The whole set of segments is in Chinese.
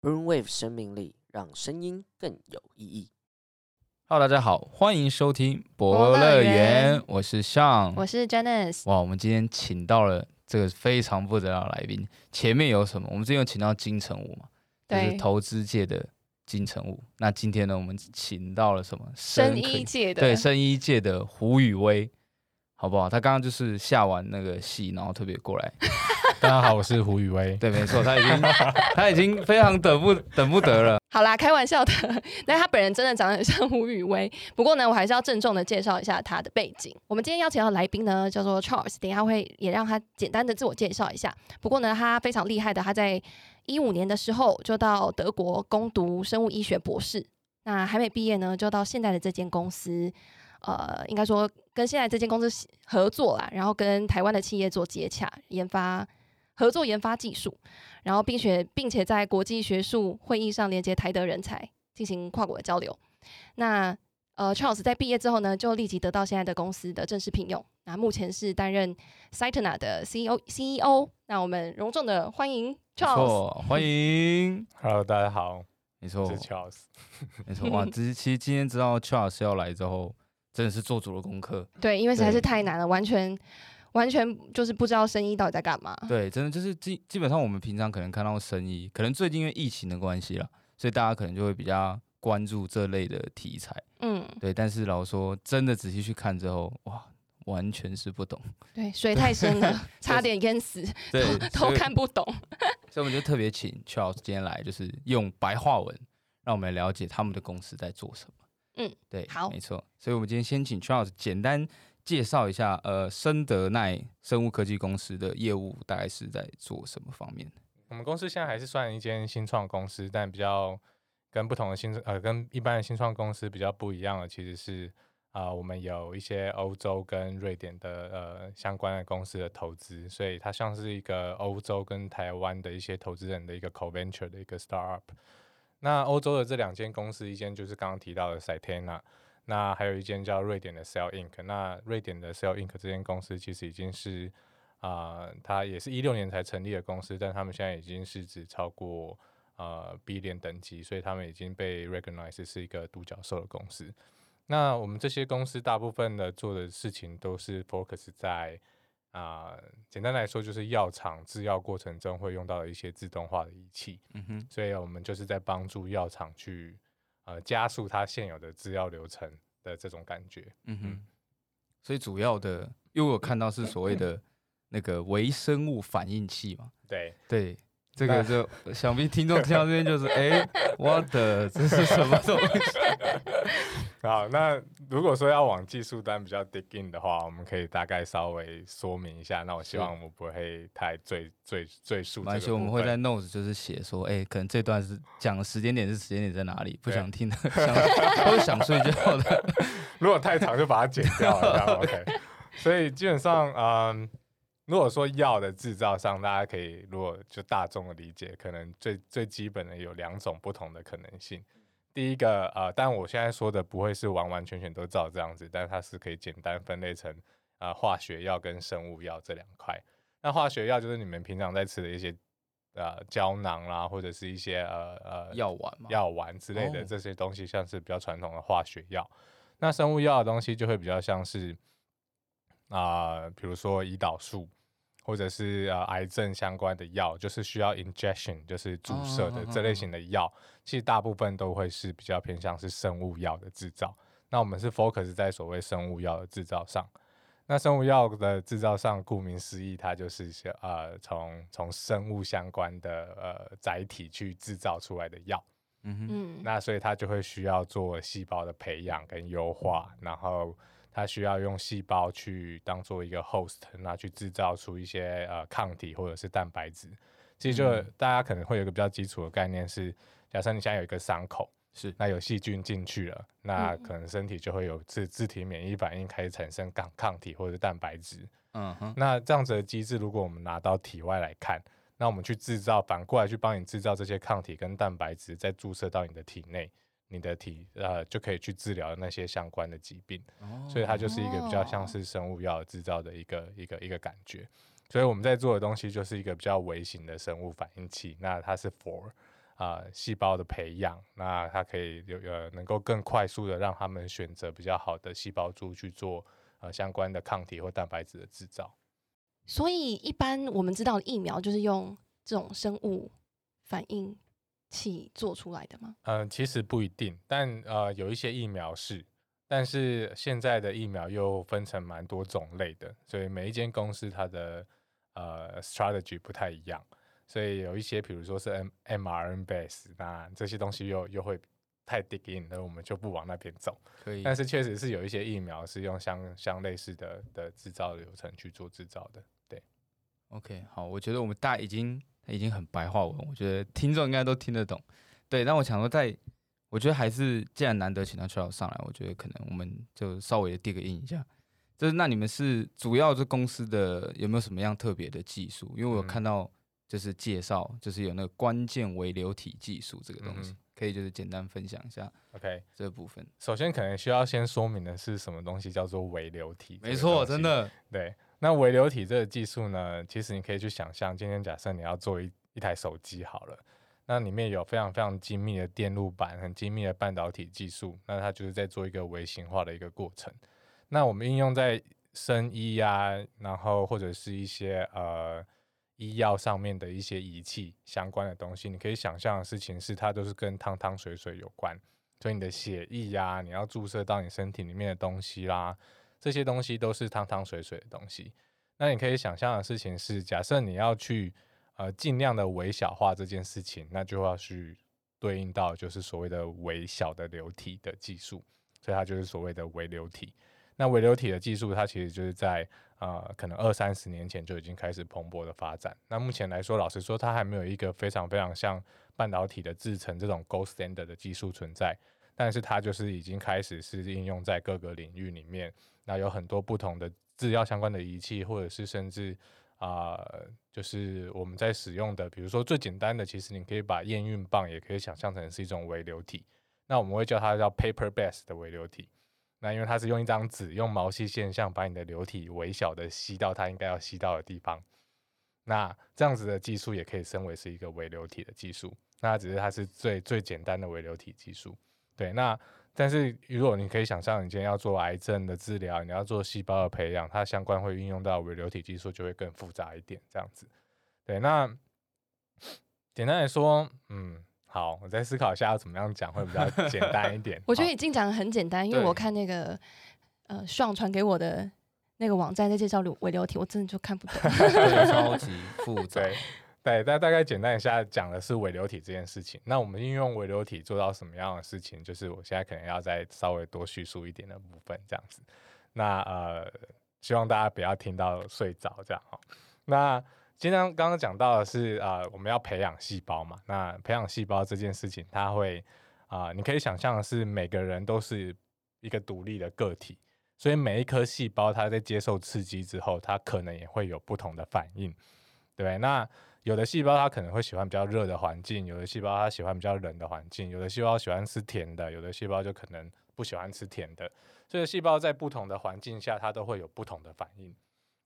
Brainwave 生命力，让声音更有意义。Hello，大家好，欢迎收听博博乐乐园园，我是 Sean。我是 Janice，哇，我们今天请到了这个非常不得了的来宾，前面有什么？我们之前有请到金城武嘛，就是投资界的金城武。那今天呢，我们请到了什么？生科医界的，对生医界的胡宇威，好不好？他刚刚就是下完那个戏，然后特别过来。大家好，我是胡宇威。对，没错，他已经他已经非常等不等不得了。好啦，开玩笑的。那他本人真的长得很像胡宇威。不过呢，我还是要郑重的介绍一下他的背景。我们今天邀请到的来宾呢，叫做 Charles，等一下会也让他简单的自我介绍一下。不过呢，他非常厉害的，他在一五年的时候就到德国攻读生物医学博士。那还没毕业呢，就到现在的这间公司，呃，应该说跟现在这间公司合作啦，然后跟台湾的企业做接洽，研发合作研发技术，然后并且并且在国际学术会议上连接台德人才，进行跨国的交流。那呃，Charles 在毕业之后呢，就立即得到现在的公司的正式聘用。那目前是担任 Cytona 的 CEO CEO。那我们隆重的欢迎 Charles。错，欢迎。Hello，大家好，没错我，是 Charles。没错。哇，其 实其实今天知道 Charles 要来之后，真的是做足了功课。对，因为实在是太难了，完全完全就是不知道生意到底在干嘛。对，真的就是基基本上我们平常可能看到生意，可能最近因为疫情的关系啦，所以大家可能就会比较关注这类的题材。嗯，对，但是老实说，真的仔细去看之后，哇，完全是不懂。对，水太深了，差点淹死，对，都看不懂。所以我们就特别请 Charles 今天来，就是用白话文让我们来了解他们的公司在做什么。嗯，对，好没错。所以我们今天先请 Charles 简单介绍一下，呃，生德奈生物科技公司的业务大概是在做什么方面。我们公司现在还是算一间新创公司，但比较跟不同的新呃跟一般的新创公司比较不一样的，其实是啊、我们有一些欧洲跟瑞典的呃相关的公司的投资，所以它像是一个欧洲跟台湾的一些投资人的一个 co-venture 的一个 startup。那欧洲的这两间公司，一间就是刚刚提到的 Cytena，那还有一间叫瑞典的 Cell Inc。那瑞典的 Cell Inc 这间公司其实已经是啊、它也是一六年才成立的公司，但他们现在已经市值超过呃 B 链等级，所以他们已经被 recognize 是一个独角兽的公司。那我们这些公司大部分的做的事情都是 focus 在啊、简单来说就是药厂制药过程中会用到的一些自动化的仪器，嗯哼，所以我们就是在帮助药厂去呃加速它现有的制药流程的这种感觉。嗯哼。所以主要的，因为我看到是所谓的那个微生物反应器嘛。对，对，这个就想必听众听到这边就是，哎、我的这是什么东西？好，那如果说要往技术端比较 dig in 的话，我们可以大概稍微说明一下。那我希望我们不会太赘赘赘述这而且我们会在 notes 就是写说，哎、可能这段是讲的时间点是时间点在哪里，不想听的，想或者想睡觉的，如果太长就把它剪掉了，OK。所以基本上，嗯，如果说药的制造上，大家可以如果就大众的理解，可能最最基本的有两种不同的可能性。第一个，呃，但我现在说的不会是完完全全都照这样子，但它是可以简单分类成呃化学药跟生物药这两块。那化学药就是你们平常在吃的一些呃胶囊啦，或者是一些呃呃药丸。药丸之类的哦这些东西，像是比较传统的化学药。那生物药的东西就会比较像是啊、比如说胰岛素，或者是呃癌症相关的药，就是需要 injection，就是注射的哦这类型的药，其实大部分都会是比较偏向是生物药的制造。那我们是 focus 在所谓生物药的制造上。那生物药的制造上，顾名思义，它就是是呃从从生物相关的呃载体去制造出来的药。嗯哼，嗯，那所以它就会需要做细胞的培养跟优化，然后它需要用细胞去当做一个 host，那去制造出一些呃抗体或者是蛋白质。其实就、嗯大家可能会有一个比较基础的概念是，假设你现在有一个伤口，是那有细菌进去了，那嗯可能身体就会有自自体免疫反应开始产生抗抗体或者是蛋白质。嗯哼，那这样子的机制，如果我们拿到体外来看，那我们去制造，反过来去帮你制造这些抗体跟蛋白质，再注射到你的体内，你的体呃就可以去治疗那些相关的疾病。所以它就是一个比较像是生物药制造的一个一个一个感觉。所以我们在做的东西就是一个比较微型的生物反应器，那它是 for 啊、细胞的培养，那它可以有呃能够更快速的让他们选择比较好的细胞株去做呃相关的抗体或蛋白质的制造。所以一般我们知道的疫苗就是用这种生物反应器做出来的吗？嗯，其实不一定，但呃，有一些疫苗是，但是现在的疫苗又分成蛮多种类的，所以每一间公司它的呃 strategy 不太一样，所以有一些比如说是 M mRNA base，那这些东西又又会太 dig in，那我们就不往那边走。可以。但是确实是有一些疫苗是用相相类似的的制造流程去做制造的，对。OK，好，我觉得我们大家已经已经很白话文，我觉得听众应该都听得懂。对，但我想说在，我觉得还是既然难得请到 Charles 上来，我觉得可能我们就稍微的递个印一下。就是那你们是主要这公司的有没有什么样特别的技术？因为我有嗯看到就是介绍，就是有那个关键微流体技术这个东西，嗯可以就是简单分享一下 OK，这个部分。首先可能需要先说明的是什么东西叫做微流体。没错，真。的，对，那微流体这个技术呢，其实你可以去想象，今天假设你要做一一台手机好了，那里面有非常非常精密的电路板，很精密的半导体技术，那它就是在做一个微型化的一个过程。那我们应用在生医呀、然后或者是一些呃医药上面的一些仪器相关的东西，你可以想象的事情是，它都是跟汤汤水水有关。所以你的血液呀、你要注射到你身体里面的东西啦，这些东西都是汤汤水水的东西。那你可以想象的事情是，假设你要去呃尽量的微小化这件事情，那就要去对应到就是所谓的微小的流体的技术，所以它就是所谓的微流体。那微流体的技术，它其实就是在呃可能二三十年前就已经开始蓬勃的发展。那目前来说，老实说，它还没有一个非常非常像半导体的制程这种 gold standard 的技术存在，但是它就是已经开始是应用在各个领域里面。那有很多不同的制药相关的仪器，或者是甚至啊、就是我们在使用的，比如说最简单的，其实你可以把验孕棒也可以想象成是一种微流体。那我们会叫它叫 paper base 的微流体。那因为它是用一张纸，用毛细现象把你的流体微小的吸到它应该要吸到的地方。那这样子的技术也可以称为是一个微流体的技术。那只是它是最最简单的微流体技术。对，那但是如果你可以想象，你今天要做癌症的治疗，你要做细胞的培养，它相关会运用到微流体技术，就会更复杂一点。这样子，对，那简单来说，嗯，好，我再思考一下要怎么样讲会比较简单一点。我觉得好已经讲的很简单，因为我看那个呃上传给我的那个网站在介绍微流体，我真的就看不懂。对超级复杂。对，大大概简单一下讲的是微流体这件事情。那我们运用微流体做到什么样的事情？就是我现在可能要再稍微多叙述一点的部分，这样子。那呃，希望大家不要听到睡着这样哈。那今天刚刚讲到的是啊、我们要培养细胞嘛。那培养细胞这件事情，它会啊、你可以想象的是每个人都是一个独立的个体，所以每一颗细胞它在接受刺激之后，它可能也会有不同的反应，对？那有的细胞它可能会喜欢比较热的环境，有的细胞它喜欢比较冷的环境，有的细胞喜欢吃甜的，有的细胞就可能不喜欢吃甜的。所以细胞在不同的环境下，它都会有不同的反应。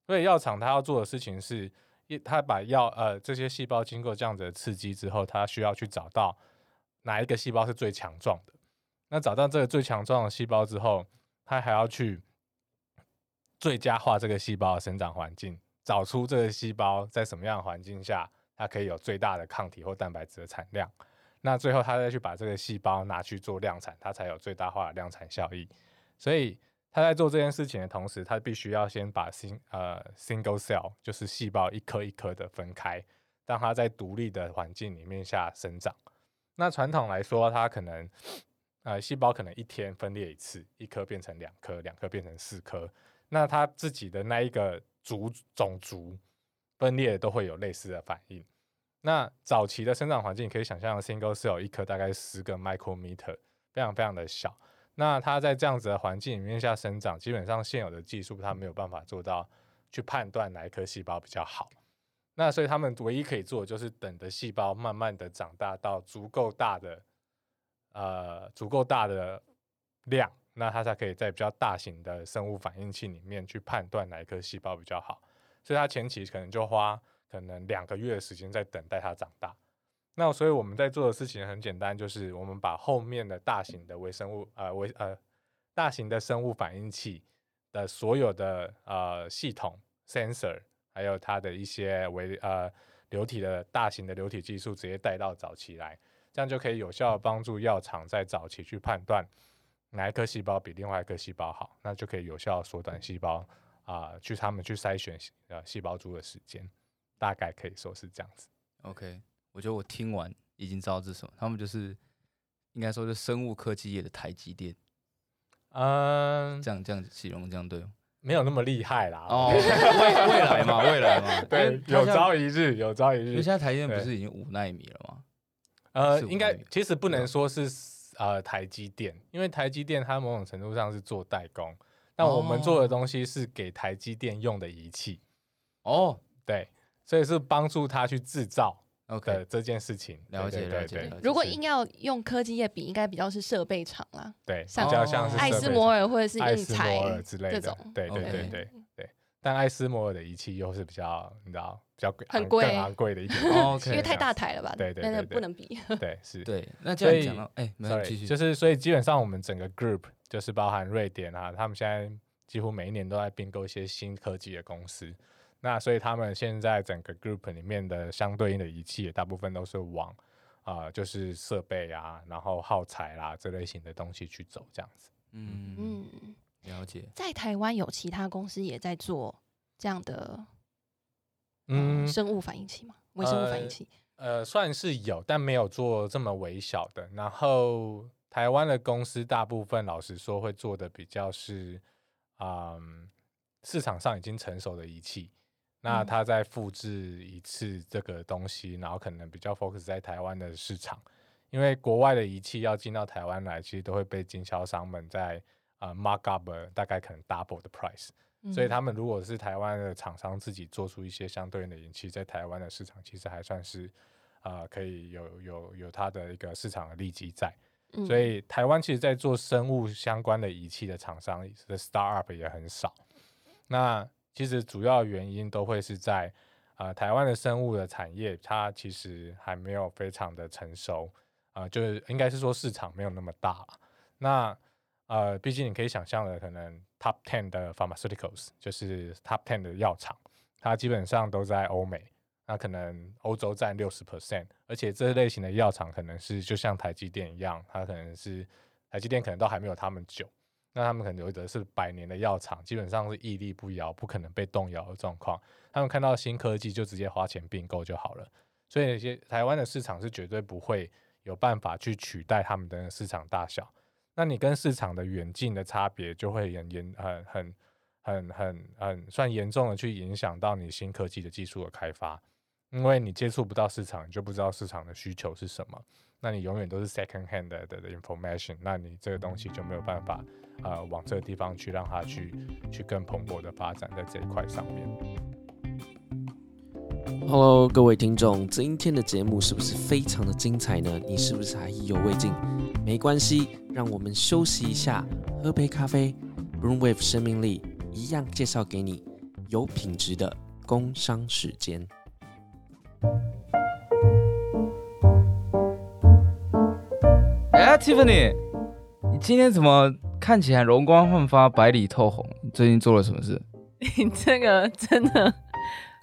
所以药厂它要做的事情是，一它把药呃这些细胞经过这样子的刺激之后，它需要去找到哪一个细胞是最强壮的。那找到这个最强壮的细胞之后，它还要去最佳化这个细胞的生长环境，找出这个细胞在什么样的环境下，它可以有最大的抗体或蛋白质的产量。那最后，他再去把这个细胞拿去做量产，它才有最大化的量产效益。所以，他在做这件事情的同时，他必须要先把 sing 呃 single cell 就是细胞一颗一颗的分开，让它在独立的环境里面下生长。那传统来说，它可能呃细胞可能一天分裂一次，一颗变成两颗，两颗变成四颗。那它自己的那一个族种族分裂都会有类似的反应。那早期的生长环境，可以想象 single cell 一颗大概十个 micrometer，非常非常的小。那它在这样子的环境里面下生长，基本上现有的技术它没有办法做到去判断哪一颗细胞比较好。那所以他们唯一可以做的就是等的细胞慢慢的长大到足够大的呃足够大的量，那它才可以在比较大型的生物反应器里面去判断哪一颗细胞比较好。所以它前期可能就花可能两个月的时间在等待它长大。那所以我们在做的事情很简单，就是我们把后面的大型的微生物呃微呃大型的生物反应器的所有的呃系统 sensor，还有它的一些微呃流体的大型的流体技术直接带到早期来，这样就可以有效帮助药厂在早期去判断哪一颗细胞比另外一颗细胞好，那就可以有效缩短细胞啊、去他们去筛选呃细胞株的时间，大概可以说是这样子。OK，我觉得我听完已经知道这是什么，他们就是应该说是生物科技业的台积电，嗯，这样这样形容这样对吗？没有那么厉害啦。哦，未未来嘛，未来嘛，对有朝一日，有朝一因为日现。在台积电不是已经五纳米了吗？呃，应该其实不能说是呃台积电，因为台积电它某种程度上是做代工，但我们做的哦。东西是给台积电用的仪器，哦。对，所以是帮助他去制造，OK，这件事情。了解对对对了解如果硬要用科技业比，应该比较是设备厂啦，对，像比较像是艾斯摩尔或者是艾斯摩尔之类的这种，对对对对对。但艾斯摩尔的仪器又是比较，你知道，比较贵很贵更昂贵的一点。哦因为太大台了吧？对对对对不能比。对，是。对，那这样所以讲到，哎，没有继 Sorry，续，就是所以基本上我们整个 group 就是包含瑞典啊，他们现在几乎每一年都在并购一些新科技的公司。那所以他们现在整个 group 里面的相对应的仪器，也大部分都是往啊、呃就是设备啊，然后耗材啦这类型的东西去走，这样子。嗯嗯，了解，在台湾有其他公司也在做这样的嗯嗯，生物反应器吗？微生物反应呃器。呃，算是有，但没有做这么微小的。然后台湾的公司大部分，老实说，会做的比较是，嗯，市场上已经成熟的仪器。那嗯它再复制一次这个东西，然后可能比较 focus 在台湾的市场，因为国外的仪器要进到台湾来，其实都会被经销商们在呃 mark up 了大概可能 double 的 price。所以嗯他们如果是台湾的厂商自己做出一些相对应的仪器，在台湾的市场其实还算是呃可以有有有它的一个市场的利基在。嗯所以台湾其实在做生物相关的仪器的厂商的 startup 也很少。那其实主要原因都会是在呃台湾的生物的产业，它其实还没有非常的成熟，呃，就是应该是说市场没有那么大。那呃，毕竟你可以想象的，可能 top ten 的 pharmaceuticals 就是 top ten 的药厂，它基本上都在欧美，那可能欧洲占六十 percent，而且这类型的药厂可能是就像台积电一样，它可能是台积电可能都还没有他们久，那他们可能有的是百年的药厂，基本上是屹立不摇，不可能被动摇的状况。他们看到新科技就直接花钱并购就好了，所以那些台湾的市场是绝对不会有办法去取代他们的市场大小。那你跟市场的远近的差别，就会很严很很很很很算严重的去影响到你新科技的技术的开发，因为你接触不到市场，你就不知道市场的需求是什么。那你永远都是 second hand 的 information，那你这个东西就没有办法呃往这个地方去让它去去更蓬勃的发展在这一块上面。Hello，各位听众，今天的节目是不是非常的精彩呢？你是不是还意犹未尽？没关系，让我们休息一下，喝杯咖啡。Broomwave 生命力一样介绍给你有品质的工商时间。哎，Tiffany，你今天怎么看起来容光焕发、白里透红？你最近做了什么事？你 这个真的，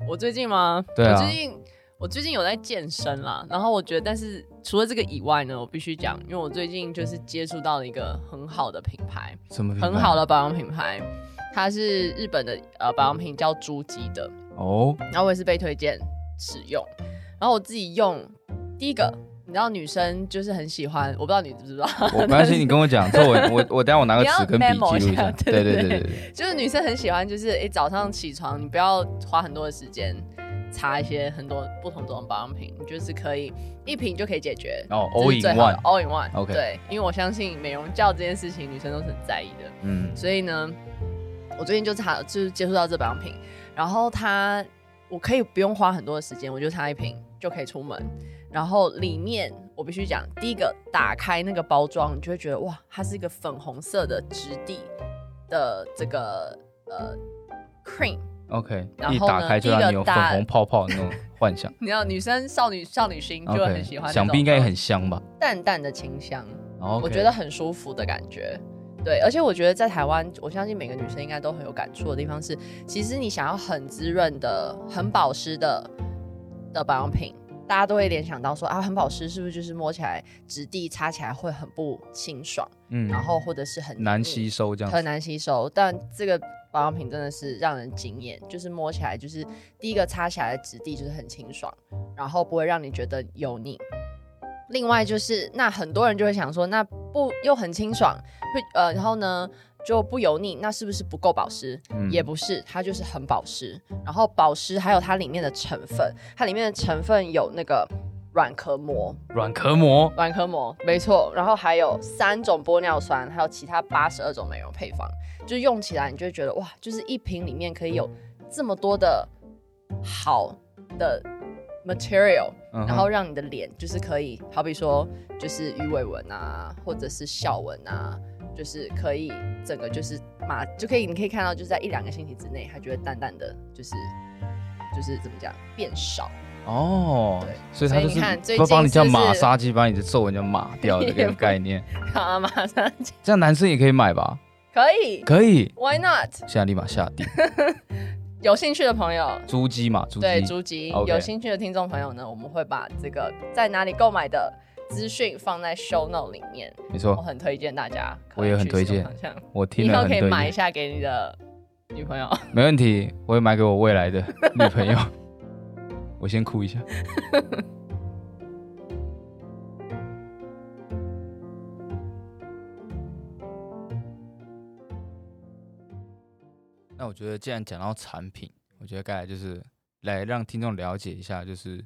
我最近吗？对啊我最近我最近有在健身啦，然后我觉得，但是除了这个以外呢，我必须讲，因为我最近就是接触到了一个很好的品牌，什么品牌很好的保养品牌，它是日本的呃保养品，叫珠玑的，哦，然后我也是被推荐使用，然后我自己用第一个。你知道女生就是很喜欢，我不知道你知不知道，我没关系，你跟我讲，这我我我等下我拿个纸跟笔记录一下。对对对对对对对，就是女生很喜欢，就是诶、早上起床，你不要花很多的时间擦一些很多不同种保养品，你就是可以一瓶就可以解决。哦这，all 是 in one。all in one。OK 对，因为我相信美容觉这件事情，女生都是很在意的。嗯，所以呢，我最近就擦，就是接触到这保养品，然后它我可以不用花很多的时间，我就擦一瓶就可以出门。然后里面我必须讲，第一个打开那个包装，你就会觉得哇，它是一个粉红色的质地的这个呃 cream，OK，然后呢一打开就让你有粉红泡泡的那种幻想。你知道女生少女少女心就会很喜欢想必应该也很香吧？淡淡的清香。然我觉得很舒服的感觉。对，而且我觉得在台湾，我相信每个女生应该都很有感触的地方是，其实你想要很滋润的、很保湿的的保养品，大家都会联想到说啊，很保湿是不是就是摸起来质地、擦起来会很不清爽，嗯然后或者是很难吸收这样子。很难吸收，但这个保养品真的是让人惊艳，就是摸起来就是第一个擦起来的质地就是很清爽，然后不会让你觉得油腻。另外就是，那很多人就会想说，那不又很清爽，会呃，然后呢就不油腻，那是不是不够保湿？嗯也不是，它就是很保湿。然后保湿还有它里面的成分，它里面的成分有那个软壳膜，软壳膜，软壳膜，没错。然后还有三种玻尿酸，还有其他八十二种美容配方，就用起来你就会觉得哇，就是一瓶里面可以有这么多的好的 material，嗯然后让你的脸就是可以，好比说就是鱼尾纹啊，或者是笑纹啊。就是可以整个就是马就可以，你可以看到就是在一两个星期之内，它就会淡淡的，就是就是怎么讲变少。哦，所以它就是会帮你叫马杀鸡，把你的皱纹就马掉的这个概念。啊，马杀鸡这样男生也可以买吧？可以。可以，，Why not？现在立马下定。有兴趣的朋友，租机嘛，猪对鸡，猪吉 OK 有兴趣的听众朋友呢，我们会把这个在哪里购买的资讯放在 show note 里面，没错，我很推荐大家可我也很推荐。以后可以买一下给你的女朋友。没问题，我会买给我未来的女朋友。我先哭一下。那我觉得，既然讲到产品，我觉得该来就是来让听众了解一下，就是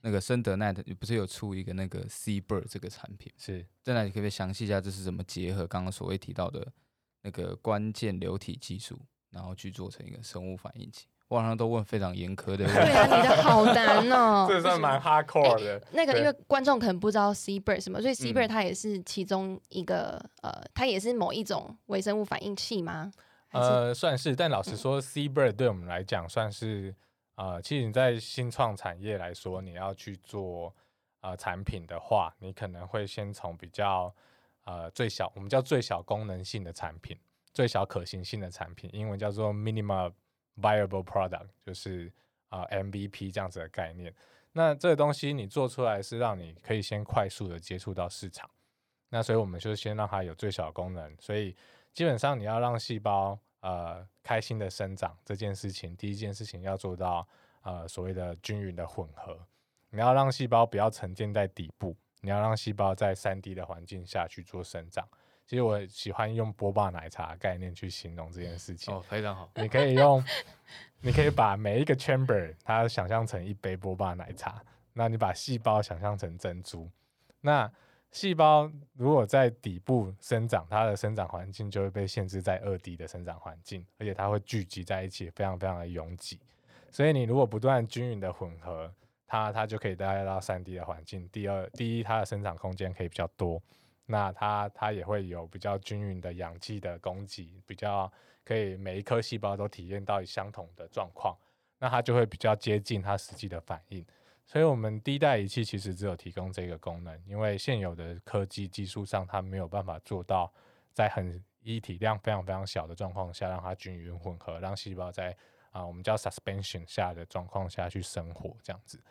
那个森德奈的不是有出一个那个 C Bird 这个产品，是在那你可不可以详细一下这是怎么结合刚刚所谓提到的那个关键流体技术，然后去做成一个生物反应器？我好像都问非常严苛的问题。对啊，你的好难哦。这算蛮 hardcore 的。那个，因为观众可能不知道 C bird 什么，所以 C bird 嗯它也是其中一个、呃，它也是某一种微生物反应器吗？呃，算是，但老实说，C bird 对我们来讲算是呃，其实你在新创产业来说，你要去做呃产品的话，你可能会先从比较呃最小，我们叫最小功能性的产品，最小可行性的产品，英文叫做 minimal viable product，就是呃 MVP 这样子的概念。那这个东西你做出来是让你可以先快速的接触到市场，那所以我们就先让它有最小功能，所以基本上你要让细胞呃开心的生长这件事情，第一件事情要做到呃所谓的均匀的混合，你要让细胞不要沉淀在底部，你要让细胞在三 D 的环境下去做生长。其实我喜欢用波霸奶茶的概念去形容这件事情。哦，非常好。你可以用，你可以把每一个 chamber 它想象成一杯波霸奶茶，那你把细胞想象成珍珠，那细胞如果在底部生长，它的生长环境就会被限制在二 D 的生长环境，而且它会聚集在一起，非常非常的拥挤。所以你如果不断均匀的混合，它它就可以带到三 D 的环境。第二，第一，它的生长空间可以比较多，那它它也会有比较均匀的氧气的供给，比较可以每一颗细胞都体验到相同的状况，那它就会比较接近它实际的反应。所以，我们第一代仪器其实只有提供这个功能，因为现有的科技技术上，它没有办法做到在很一体量非常非常小的状况下，让它均匀混合，让细胞在啊、我们叫 suspension 下的状况下去生活这样子。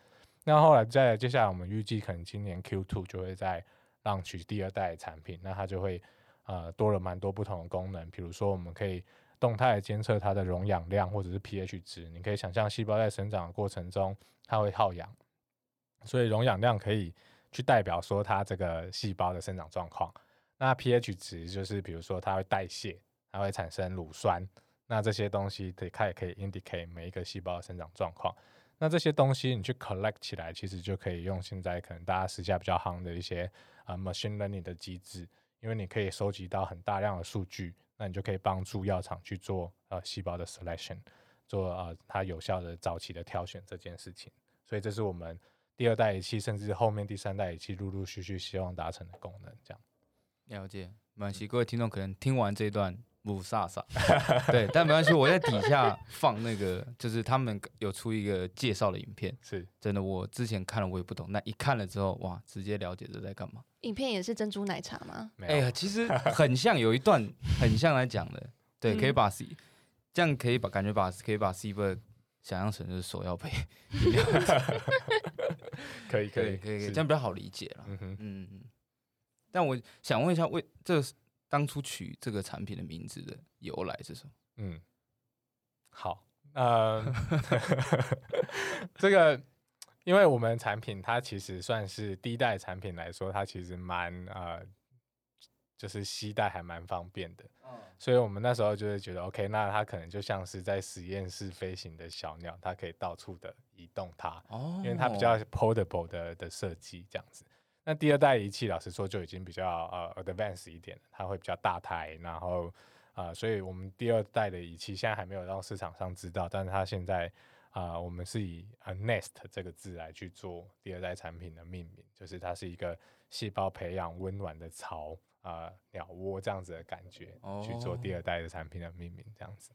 那后来在接下来，我们预计可能今年 Q two 就会在让取第二代产品，那它就会呃多了蛮多不同的功能，比如说我们可以动态监测它的溶氧量或者是 pH 值，你可以想象细胞在生长的过程中它会耗氧，所以溶氧量可以去代表说它这个细胞的生长状况。那 pH 值就是比如说它会代谢，它会产生乳酸，那这些东西它也可以 indicate 每一个细胞的生长状况。那这些东西你去 collect 起来，其实就可以用现在可能大家时下比较夯的一些呃 machine learning 的机制，因为你可以收集到很大量的数据，那你就可以帮助药厂去做呃细胞的 selection，做呃它有效的早期的挑选这件事情。所以这是我们第二代仪器，甚至后面第三代仪器陆陆续续希望达成的功能。这样，了解，没关系。各位听众可能听完这一段，母萨萨，对，但没关系，我在底下放那个，就是他们有出一个介绍的影片，是真的，我之前看了我也不懂，那一看了之后，哇，直接了解这在干嘛。影片也是珍珠奶茶吗？哎呀，其实很像，有一段很像来讲的，对，可以嗯把 C 这样可以把感觉把可以把 C 波想象成就是手摇杯，可以可以可以这样比较好理解了。嗯哼，嗯，嗯但我想问一下，为这是当初取这个产品的名字的由来是什么？嗯，好，呃，这个，因为我们产品它其实算是第一代产品来说，它其实蛮呃，就是携带还蛮方便的，所以我们那时候就会觉得，OK，那它可能就像是在实验室飞行的小鸟，它可以到处的移动它，哦因为它比较 portable 的的设计这样子。那第二代仪器，老实说就已经比较呃 advanced 一点了，它会比较大台，然后呃，所以我们第二代的仪器现在还没有让市场上知道，但是它现在啊、呃我们是以呃 nest 这个字来去做第二代产品的命名，就是它是一个细胞培养温暖的巢啊、呃鸟窝这样子的感觉，去做第哦二代的产品的命名这样子。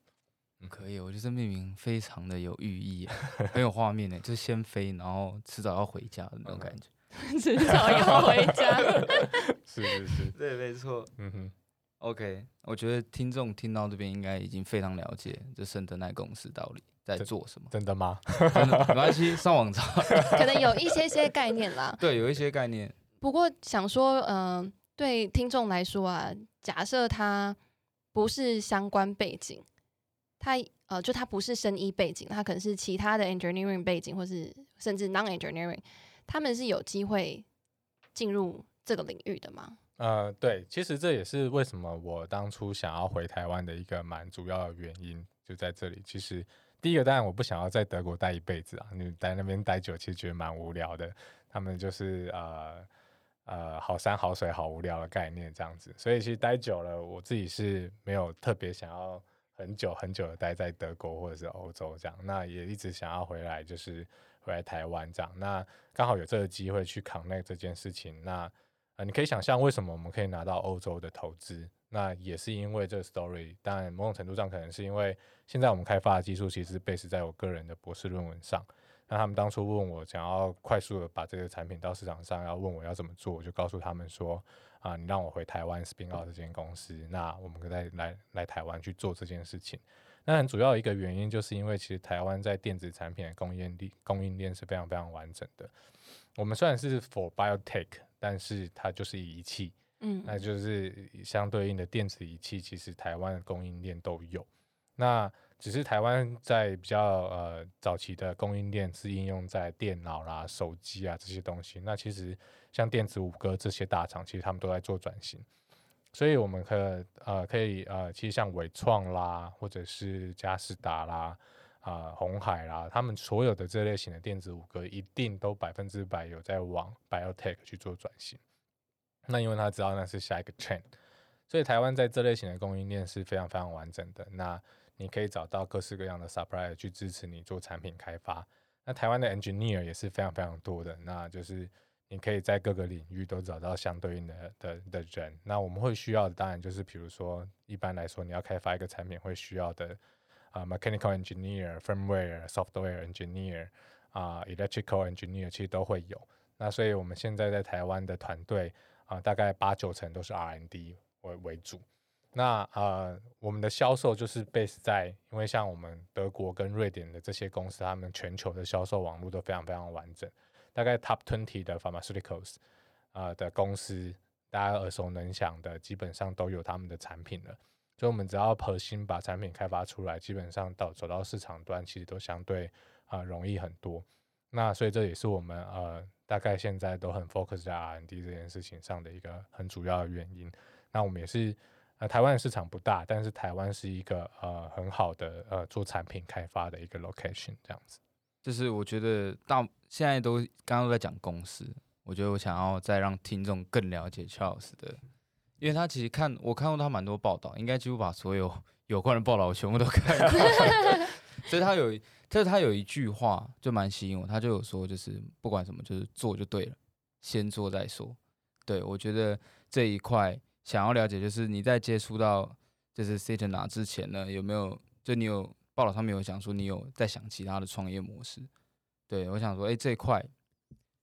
嗯可以，我觉得这命名非常的有寓意耶，很有画面呢，就是先飞，然后迟早要回家的那种感觉。迟早要回家。是是是，对，没错。嗯哼，OK，我觉得听众听到这边应该已经非常了解这圣德奈公司到底在做什么。真的吗？真的没关系，上网找。可能有一些些概念啦。对，有一些概念。不过想说，嗯、对听众来说啊，假设他不是相关背景，他呃，就他不是生医背景，他可能是其他的 engineering 背景，或是甚至 non engineering，他们是有机会进入这个领域的吗？呃，对，其实这也是为什么我当初想要回台湾的一个蛮主要的原因，就在这里。其实第一个，当然我不想要在德国待一辈子啊，你待那边待久，其实觉得蛮无聊的。他们就是呃呃好山好水好无聊的概念这样子，所以其实待久了，我自己是没有特别想要很久很久的待在德国或者是欧洲这样，那也一直想要回来，就是回来台湾这样。那刚好有这个机会去 connect 这件事情，那。呃，你可以想象为什么我们可以拿到欧洲的投资，那也是因为这个 story。当然，某种程度上可能是因为现在我们开发的技术其实 base 在我个人的博士论文上。那他们当初问我想要快速的把这个产品到市场上，要问我要怎么做，我就告诉他们说啊，你让我回台湾 spin out 这间公司，那我们可以来来来台湾去做这件事情。那很主要一个原因就是因为其实台湾在电子产品的供应链供应链是非常非常完整的。我们虽然是 for biotech，但是它就是仪器，嗯，那就是相对应的电子仪器，其实台湾的供应链都有。那只是台湾在比较呃早期的供应链是应用在电脑啦、手机啊这些东西。那其实像电子五哥这些大厂，其实他们都在做转型。所以我们可呃可以呃，其实像伟创啦，或者是嘉士达啦。啊、红海啦，他们所有的这类型的电子五哥，一定都百分之百有在往 biotech 去做转型。那因为他知道那是下一个 trend，所以台湾在这类型的供应链是非常非常完整的。那你可以找到各式各样的 supplier 去支持你做产品开发。那台湾的 engineer 也是非常非常多的，那就是你可以在各个领域都找到相对应的的的人。那我们会需要的，当然就是比如说，一般来说你要开发一个产品会需要的。啊、m e c h a n i c a l engineer、firmware、software engineer 啊、electrical engineer 其实都会有。那所以我们现在在台湾的团队啊、大概八九成都是 R&D 为为主。那呃，我们的销售就是 base 在，因为像我们德国跟瑞典的这些公司，他们全球的销售网络都非常非常完整，大概 top twenty 的 pharmaceuticals 啊、的公司，大家耳熟能详的，基本上都有他们的产品了。所以我们只要核心把产品开发出来，基本上到走到市场端，其实都相对啊、容易很多。那所以这也是我们呃大概现在都很 focus 在 R&D 这件事情上的一个很主要的原因。那我们也是呃台湾的市场不大，但是台湾是一个呃很好的呃做产品开发的一个 location 这样子。就是我觉得大现在都刚刚都在讲公司，我觉得我想要再让听众更了解 Charles 的，因为他其实看我看过他蛮多报道，应该几乎把所有有关的报道我全部都看了，所以他有就是他有一句话就蛮吸引我，他就有说就是不管什么就是做就对了，先做再说。对我觉得这一块想要了解，就是你在接触到就是 c i t a n a 之前呢，有没有就你有报道上面有讲说你有在想其他的创业模式？对我想说，哎、这一块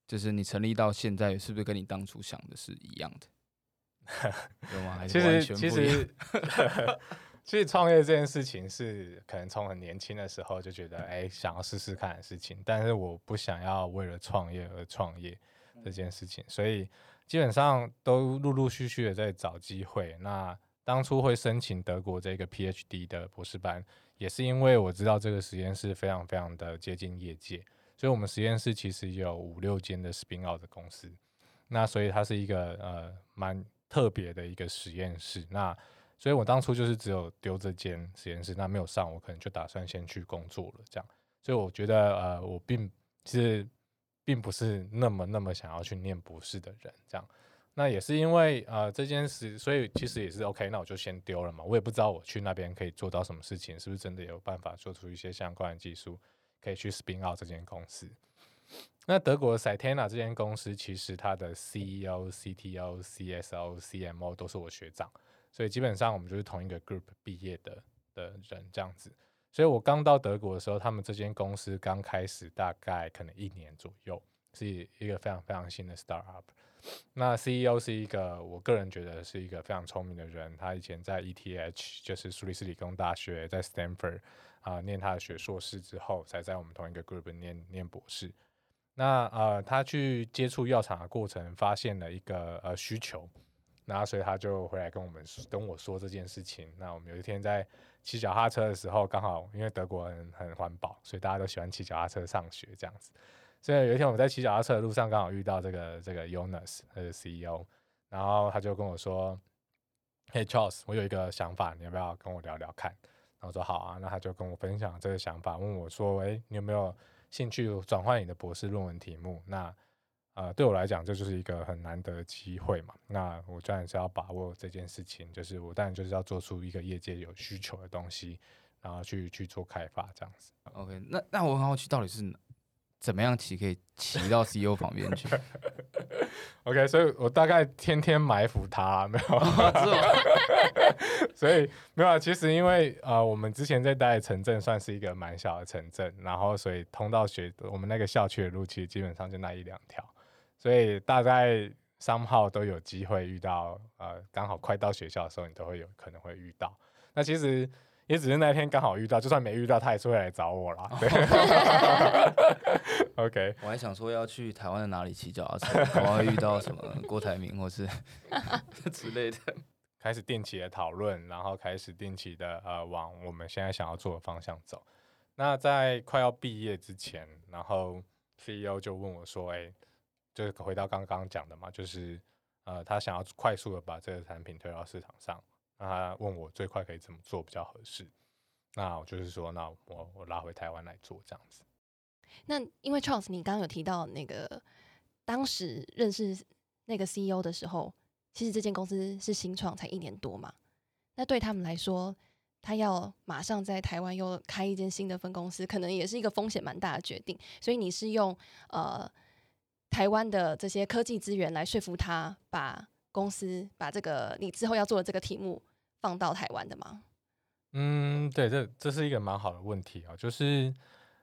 就是你成立到现在，是不是跟你当初想的是一样的？有吗？还 是其完实其全不一样实 其实创业这件事情是可能从很年轻的时候就觉得哎、想要试试看的事情，但是我不想要为了创业而创业这件事情，所以基本上都陆陆续续的在找机会。那当初会申请德国这个 PhD 的博士班，也是因为我知道这个实验室非常非常的接近业界，所以我们实验室其实有五六间的 spin out 的公司，那所以它是一个呃蛮特别的一个实验室。那所以我当初就是只有丢这间实验室，那没有上，我可能就打算先去工作了这样。所以我觉得呃，我并其实并不是那么那么想要去念博士的人这样。那也是因为呃这件事，所以其实也是 OK，那我就先丢了嘛。我也不知道我去那边可以做到什么事情，是不是真的有办法做出一些相关的技术，可以去 spin out 这间公司。那德国的 Cytena 这间公司，其实它的 CEO、CTO、CSO、CMO 都是我学长，所以基本上我们就是同一个 group 毕业的的人这样子。所以我刚到德国的时候，他们这间公司刚开始，大概可能一年左右，是一个非常非常新的 startup。那 CEO 是一个，我个人觉得是一个非常聪明的人。他以前在 ETH，就是苏黎世理工大学，在 Stanford 啊、念他的学硕士之后，才在我们同一个 group 念念博士。那呃，他去接触药厂的过程，发现了一个呃需求，然后所以他就回来跟我们跟我说这件事情。那我们有一天在骑脚踏车的时候，刚好因为德国很很环保，所以大家都喜欢骑脚踏车上学这样子。所以有一天我们在骑脚踏车的路上，刚好遇到这个这个 Jonas，他是 CEO，然后他就跟我说：“嘿 Charles，我有一个想法，你要不要跟我聊聊看？”然后我说好啊，那他就跟我分享这个想法，问我说：“诶，你有没有兴趣转换你的博士论文题目？”那呃，对我来讲，这就是一个很难得的机会嘛。那我当然是要把握这件事情，就是我当然就是要做出一个业界有需求的东西，然后去去做开发这样子。OK，那那我很好奇，到底是怎么样骑可以骑到 CEO 旁边去？OK，所以我大概天天埋伏他，没有，所以没有啊。其实因为呃，我们之前在待的城镇算是一个蛮小的城镇，然后所以通到学我们那个校区的路，其实基本上就那一两条，所以大概三号都有机会遇到，呃，刚好快到学校的时候，你都会有可能会遇到。那其实也只是那天刚好遇到，就算没遇到，他也是会来找我啦。对，OK。我还想说要去台湾的哪里骑脚踏车，可能会遇到什么 郭台铭或是之类的。开始定期的讨论，然后开始定期的呃往我们现在想要做的方向走。那在快要毕业之前，然后 CEO 就问我说：“哎、就是回到刚刚讲的嘛，就是呃他想要快速的把这个产品推到市场上，那他问我最快可以怎么做比较合适。那我就是说，那我我拉回台湾来做这样子。那因为 Charles，你刚刚有提到那个当时认识那个 CEO 的时候，其实这间公司是新创，才一年多嘛。那对他们来说，他要马上在台湾又开一间新的分公司，可能也是一个风险蛮大的决定。所以你是用呃台湾的这些科技资源来说服他，把公司把这个你之后要做的这个题目放到台湾的吗？嗯，对，这这是一个蛮好的问题啊、就是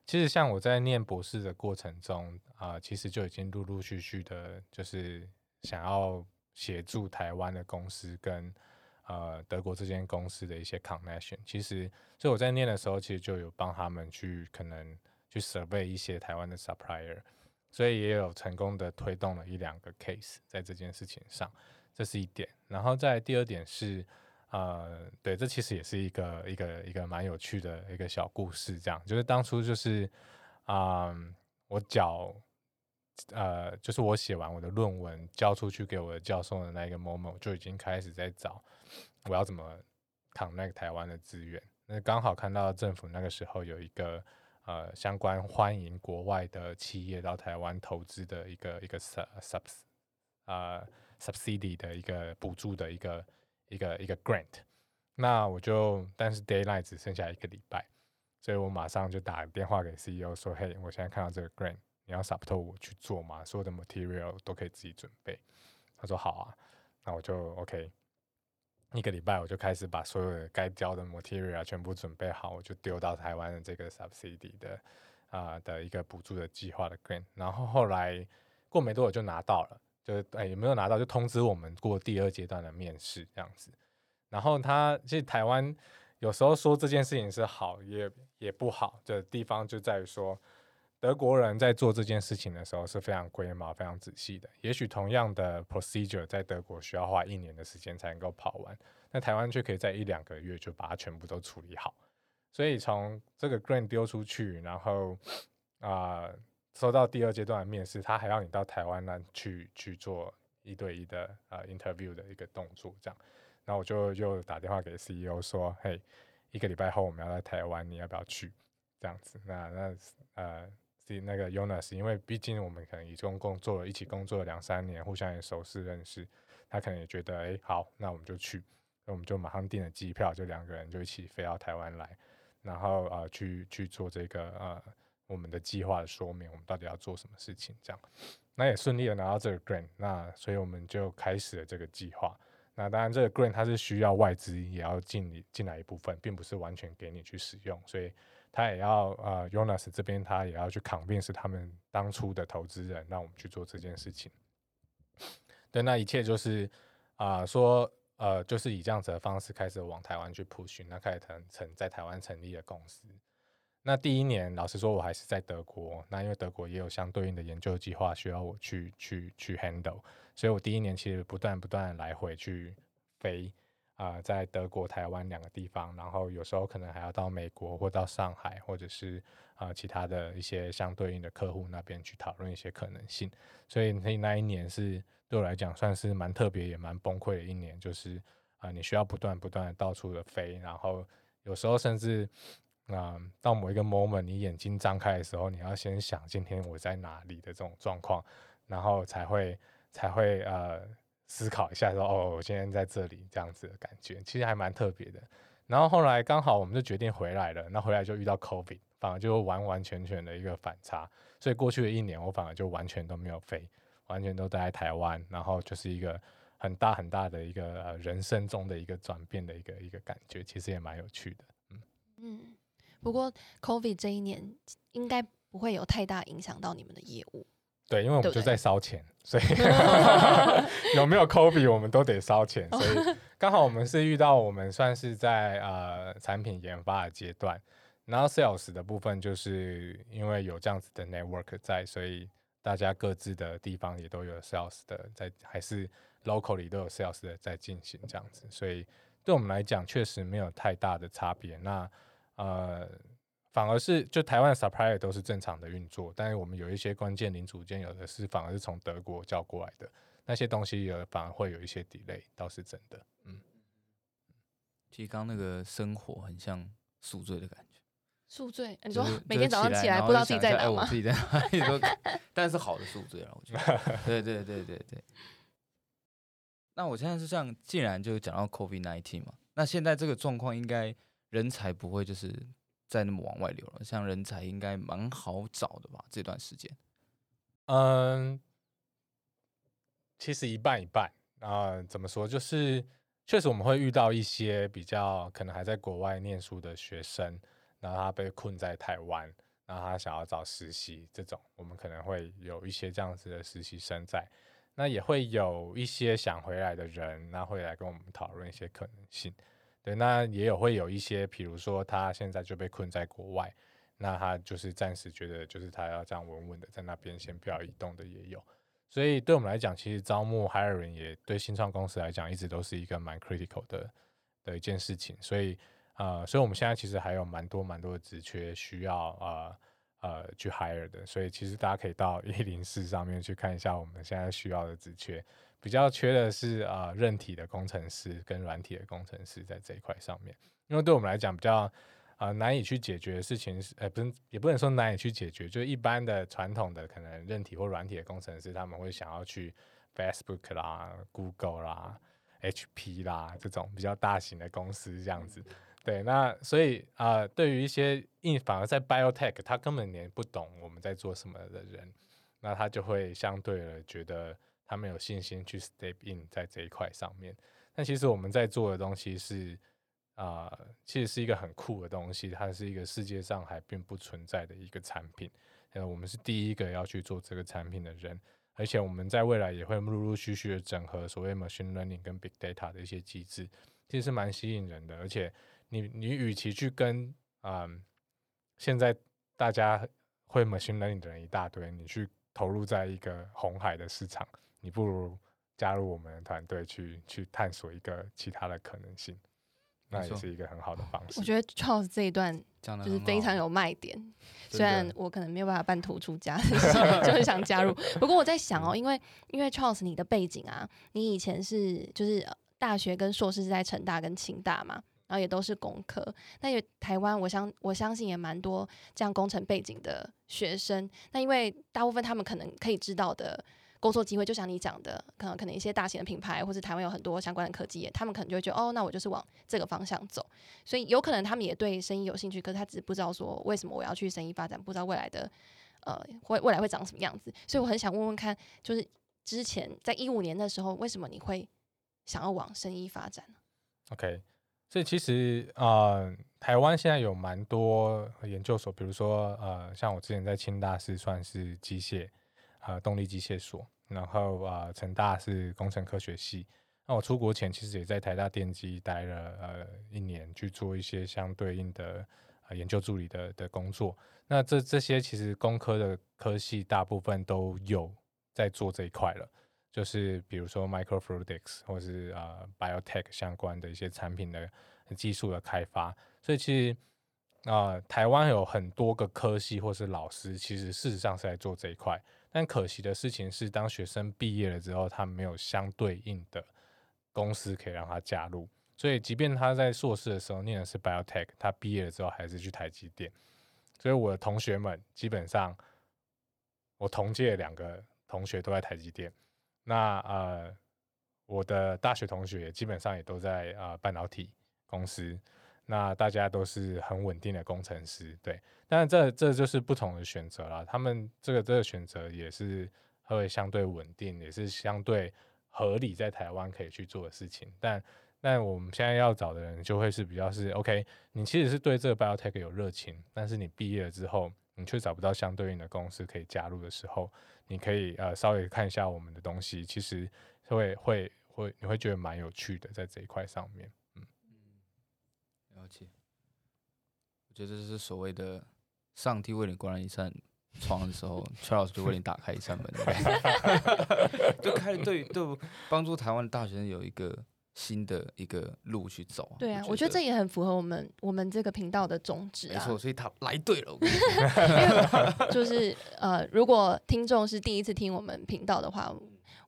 其实像我在念博士的过程中啊、其实就已经陆陆续续的，就是想要协助台湾的公司跟呃德国这间公司的一些 connection。其实，所以我在念的时候，其实就有帮他们去可能去 survey 一些台湾的 supplier，所以也有成功的推动了一两个 case 在这件事情上，这是一点。然后再第二点是。呃，对，这其实也是一个一个一个蛮有趣的一个小故事，这样就是当初就是，啊、我脚，呃，就是我写完我的论文交出去给我的教授的那一个 moment，就已经开始在找我要怎么 connect 台湾的资源。那刚好看到政府那个时候有一个呃相关欢迎国外的企业到台湾投资的一个一个 sub sub 呃 subsidy 的一个补助的一个一个一个 grant，那我就但是 deadline 只剩下一个礼拜，所以我马上就打电话给 CEO 说，嘿，我现在看到这个 grant，你要 support 我去做吗？所有的 material 都可以自己准备。他说好啊，那我就 OK。一个礼拜我就开始把所有的该交的 material 全部准备好，我就丢到台湾的这个 subsidy 的啊、的一个补助的计划的 grant，然后后来过没多久就拿到了，就是哎也没有拿到就通知我们过第二阶段的面试这样子。然后他其实台湾有时候说这件事情是好，也也不好的地方就在于说，德国人在做这件事情的时候是非常龟毛、非常仔细的。也许同样的 procedure 在德国需要花一年的时间才能够跑完，那台湾却可以在一两个月就把它全部都处理好。所以从这个 grant 丢出去，然后啊、收到第二阶段的面试，他还要你到台湾那去去做一对一的呃 interview 的一个动作，这样。然后我就又打电话给 CEO 说，嘿，一个礼拜后我们要在台湾，你要不要去？这样子，那那呃，那个 Jonas，因为毕竟我们可能已共工作了一起工作了两三年，互相也熟识认识，他可能也觉得，哎，好，那我们就去，那我们就马上订了机票，就两个人就一起飞到台湾来，然后呃去去做这个呃我们的计划的说明，我们到底要做什么事情，这样，那也顺利的拿到这个 grant，那所以我们就开始了这个计划。那当然，这个 grant 它是需要外资也要进你进来一部分，并不是完全给你去使用，所以他也要呃 Jonas 这边他也要去扛病是他们当初的投资人，让我们去做这件事情。对，那一切就是啊、说呃，就是以这样子的方式开始往台湾去 push，那开始成成在台湾成立了公司。那第一年，老实说，我还是在德国。那因为德国也有相对应的研究计划需要我去去去 handle，所以我第一年其实不断不断地来回去飞啊、在德国、台湾两个地方，然后有时候可能还要到美国或到上海，或者是啊、其他的一些相对应的客户那边去讨论一些可能性。所以那那一年是对我来讲算是蛮特别也蛮崩溃的一年，就是啊、你需要不断不断的到处的飞，然后有时候甚至啊、到某一个 moment，你眼睛张开的时候，你要先想今天我在哪里的这种状况，然后才会才会呃思考一下说哦，我今天在这里这样子的感觉，其实还蛮特别的。然后后来刚好我们就决定回来了，那回来就遇到 COVID，反而就完完全全的一个反差。所以过去的一年，我反而就完全都没有飞，完全都待在台湾，然后就是一个很大很大的一个、呃、人生中的一个转变的一个一个感觉，其实也蛮有趣的。嗯，不过 COVID 这一年应该不会有太大影响到你们的业务。对，因为我们就在烧钱，所以 有没有 COVID 我们都得烧钱，所以刚好我们是遇到我们算是在呃产品研发的阶段，然后 sales 的部分就是因为有这样子的 network 在，所以大家各自的地方也都有 sales 的在，还是 local 里都有 sales 的在进行这样子，所以对我们来讲确实没有太大的差别。那呃，反而是就台湾的 supplier 都是正常的运作，但是我们有一些关键零组件，有的是反而是从德国叫过来的，那些东西有反而会有一些 delay，倒是真的。嗯，其实刚刚那个生活很像宿醉的感觉，宿醉，你说就是每天早上起来不知道自己在哪吗？我自己在哪里都，但是好的宿醉了，我觉得。对对对对对。那我现在是这样，既然就讲到 COVID nineteen 嘛，那现在这个状况应该人才不会就是再那么往外流了，像人才应该蛮好找的吧？这段时间，嗯，其实一半一半啊、怎么说？就是确实我们会遇到一些比较可能还在国外念书的学生，然后他被困在台湾，然后他想要找实习，这种我们可能会有一些这样子的实习生在。那也会有一些想回来的人，那会来跟我们讨论一些可能性。对，那也有会有一些，比如说他现在就被困在国外，那他就是暂时觉得就是他要这样稳稳的在那边先不要移动的也有。所以对我们来讲，其实招募 hiring 也对新创公司来讲，一直都是一个蛮 critical 的的一件事情。所以呃，所以我们现在其实还有蛮多蛮多的职缺需要呃呃去 hire 的。所以其实大家可以到一零四上面去看一下我们现在需要的职缺。比较缺的是呃韧体的工程师跟软体的工程师在这一块上面，因为对我们来讲比较呃难以去解决的事情是，呃不是也不能说难以去解决，就是一般的传统的可能韧体或软体的工程师，他们会想要去 Facebook 啦、Google 啦、HP 啦这种比较大型的公司这样子。对，那所以啊、呃对于一些硬反而在 biotech，他根本连不懂我们在做什么的人，那他就会相对的觉得他没有信心去 step in 在这一块上面。但其实我们在做的东西是啊、其实是一个很酷的东西，它是一个世界上还并不存在的一个产品。呃，我们是第一个要去做这个产品的人，而且我们在未来也会陆陆续续的整合所谓 machine learning 跟 big data 的一些机制，其实是蛮吸引人的。而且你你与其去跟嗯现在大家会 machine learning 的人一大堆，你去投入在一个红海的市场，你不如加入我们的团队去去探索一个其他的可能性，那也是一个很好的方式。我觉得 Charles 这一段 讲的就是非常有卖点，虽然我可能没有办法半途出家，就是就很想加入。不过我在想哦，因为因为 Charles 你的背景啊，你以前是就是呃大学跟硕士是在成大跟清大嘛，然后也都是工科。那也台湾，我相我相信也蛮多这样工程背景的学生。那因为大部分他们可能可以知道的。工作机会就像你讲的，可能可能一些大型的品牌，或是台湾有很多相关的科技业，他们可能就会觉得，哦，那我就是往这个方向走。所以有可能他们也对生意有兴趣，可是他只是不知道说为什么我要去生意发展，不知道未来的呃会未来会长什么样子。所以我很想问问看，就是之前在一五年的时候，为什么你会想要往生意发展呢？OK，所以其实呃，台湾现在有蛮多研究所，比如说呃，像我之前在清大是算是机械呃动力机械所，然后呃成大是工程科学系。那我出国前其实也在台大电机待了呃一年，去做一些相对应的呃研究助理的的工作。那这这些其实工科的科系大部分都有在做这一块了。就是比如说 microfluidics 或是呃 biotech 相关的一些产品的技术的开发，所以其实啊、台湾有很多个科系或是老师，其实事实上是在做这一块。但可惜的事情是，当学生毕业了之后，他没有相对应的公司可以让他加入，所以即便他在硕士的时候念的是 biotech，他毕业了之后还是去台积电。所以我的同学们基本上，我同届两个同学都在台积电。那呃，我的大学同学基本上也都在呃半导体公司，那大家都是很稳定的工程师，对。但这这就是不同的选择啦，他们这个这个选择也是会相对稳定，也是相对合理，在台湾可以去做的事情。但但我们现在要找的人就会是比较是 OK，你其实是对这个 biotech 有热情，但是你毕业了之后，你却找不到相对应的公司可以加入的时候，你可以呃稍微看一下我们的东西，其实会会会你会觉得蛮有趣的，在这一块上面。嗯了解。我觉得这是所谓的上帝为你关了一扇窗的时候，邱老师就为你打开一扇门，就开对对帮助台湾的大学生有一个新的一个路去走。对啊，我觉得这也很符合我们我们这个频道的宗旨啊。没错，所以他来对了。就是呃，如果听众是第一次听我们频道的话，